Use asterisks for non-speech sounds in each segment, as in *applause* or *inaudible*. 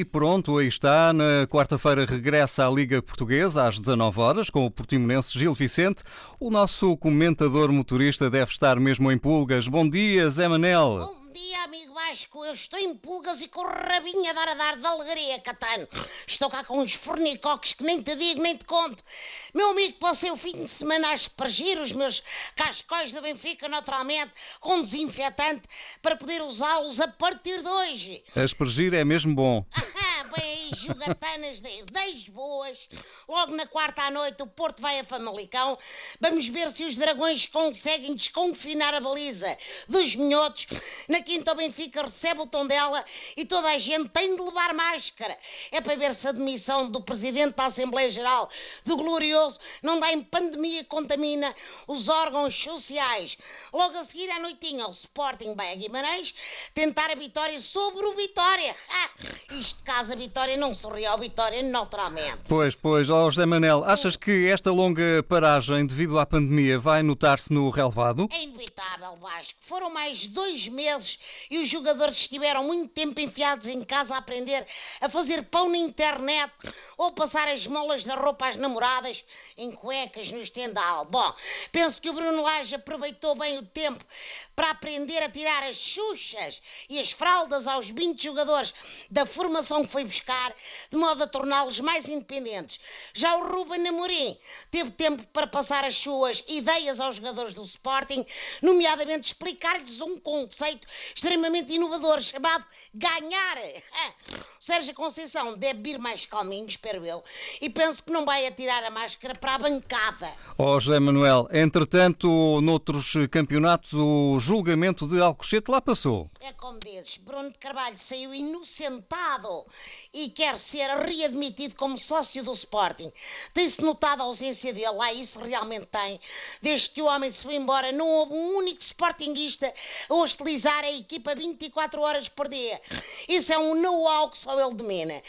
E pronto, aí está. Na quarta-feira regressa à Liga Portuguesa às 19 horas com o portimonense Gil Vicente. O nosso comentador motorista deve estar mesmo em pulgas. Bom dia, Zé Manel. Bom dia, amigo Vasco. Eu estou em pulgas e com o rabinho a dar a dar de alegria, Catano. Estou cá com uns fornicoques que nem te digo, nem te conto. Meu amigo, passei o fim de semana a aspergir os meus cascóis da Benfica, naturalmente, com desinfetante, para poder usá-los a partir de hoje. Aspergir é mesmo bom. *laughs* Ah, bem jogatanas de 10 boas. Logo na quarta à noite, o Porto vai a Famalicão. Vamos ver se os dragões conseguem desconfinar a baliza dos minhotos. Na quinta, o Benfica recebe o tom dela e toda a gente tem de levar máscara. É para ver se a demissão do presidente da Assembleia Geral, do Glorioso, não dá em pandemia contamina os órgãos sociais. Logo a seguir, à noitinha, o Sporting vai a Guimarães tentar a vitória sobre o Vitória. Ah, isto caso a Vitória não sorria ao Vitória, naturalmente. Pois, pois, ó José Manel, achas que esta longa paragem devido à pandemia vai notar-se no relevado? É inevitável, Vasco. Foram mais dois meses e os jogadores estiveram muito tempo enfiados em casa a aprender a fazer pão na internet ou passar as molas da roupa às namoradas em cuecas no estendal. Bom, penso que o Bruno Lage aproveitou bem o tempo para aprender a tirar as xuxas e as fraldas aos 20 jogadores da formação que foi buscar, de modo a torná-los mais independentes. Já o Ruben Amorim teve tempo para passar as suas ideias aos jogadores do Sporting, nomeadamente explicar-lhes um conceito extremamente inovador chamado ganhar. *laughs* Sérgio Conceição deve vir mais calminho, espero eu, e penso que não vai atirar a máscara para a bancada. Ó José Manuel, entretanto, noutros campeonatos, o julgamento de Alcochete lá passou. É como dizes, Bruno de Carvalho saiu inocentado e quer ser readmitido como sócio do Sporting. Tem-se notado a ausência dele lá, isso realmente tem. Desde que o homem se foi embora, não houve um único Sportingista a hostilizar a equipa 24 horas por dia. Isso é um know-how que só ele domina.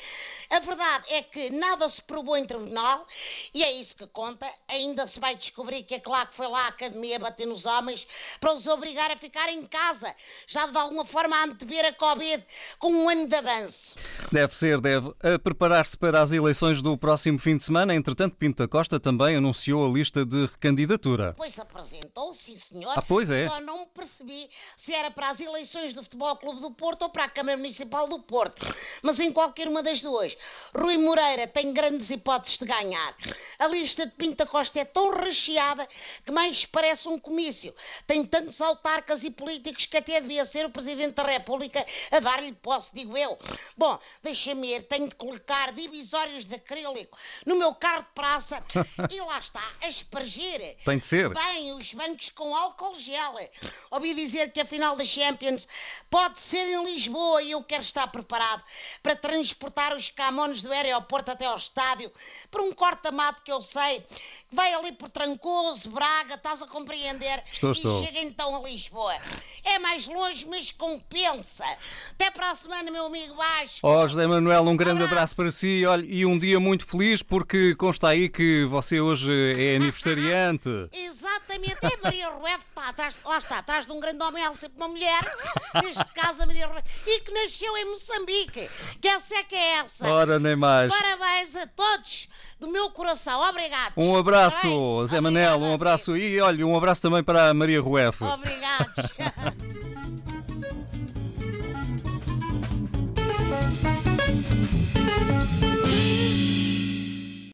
A verdade é que nada se provou em tribunal e é isso que conta. Ainda se vai descobrir que é claro que foi lá a academia bater nos homens para os obrigar a ficar em casa, já de alguma forma a antever a Covid com um ano de avanço. Deve ser, deve. A preparar-se para as eleições do próximo fim de semana, entretanto, Pinto da Costa também anunciou a lista de recandidatura. Pois apresentou, sim senhor. Ah, pois é. Só não percebi se era para as eleições do Futebol Clube do Porto ou para a Câmara Municipal do Porto. Mas em qualquer uma das duas, Rui Moreira tem grandes hipóteses de ganhar. A lista de Pinta Costa é tão recheada que mais parece um comício. Tem tantos autarcas e políticos que até devia ser o Presidente da República a dar-lhe posse, digo eu. Bom, deixa-me ir, tenho de colocar divisórios de acrílico no meu carro de praça *laughs* e lá está, a espargir. Tem de ser. Bem, os bancos com álcool gel. Ouvi dizer que a final da Champions pode ser em Lisboa e eu quero estar preparado para transportar os camões do aeroporto até ao estádio por um corta-mato que eu sei que vai ali por Trancoso, Braga, estás a compreender? Estou, e estou. chega então a Lisboa. É mais longe, mas compensa. Até para a semana, meu amigo Vasco. Ó José Manuel, um grande Abraço. abraço para si olha, e um dia muito feliz porque consta aí que você hoje é *laughs* aniversariante. Exatamente, é Maria *laughs* que está atrás, lá está, atrás de um grande homem, ela sempre uma mulher, neste caso a Maria Rueff, e que nasceu em Moçambique, que essa é que é essa. Ora, nem mais. Parabéns a todos do meu coração, obrigado. Um abraço, Parabéns. Zé Manel, um abraço e olha, um abraço também para a Maria Rueff. amigo. Obrigados. *laughs*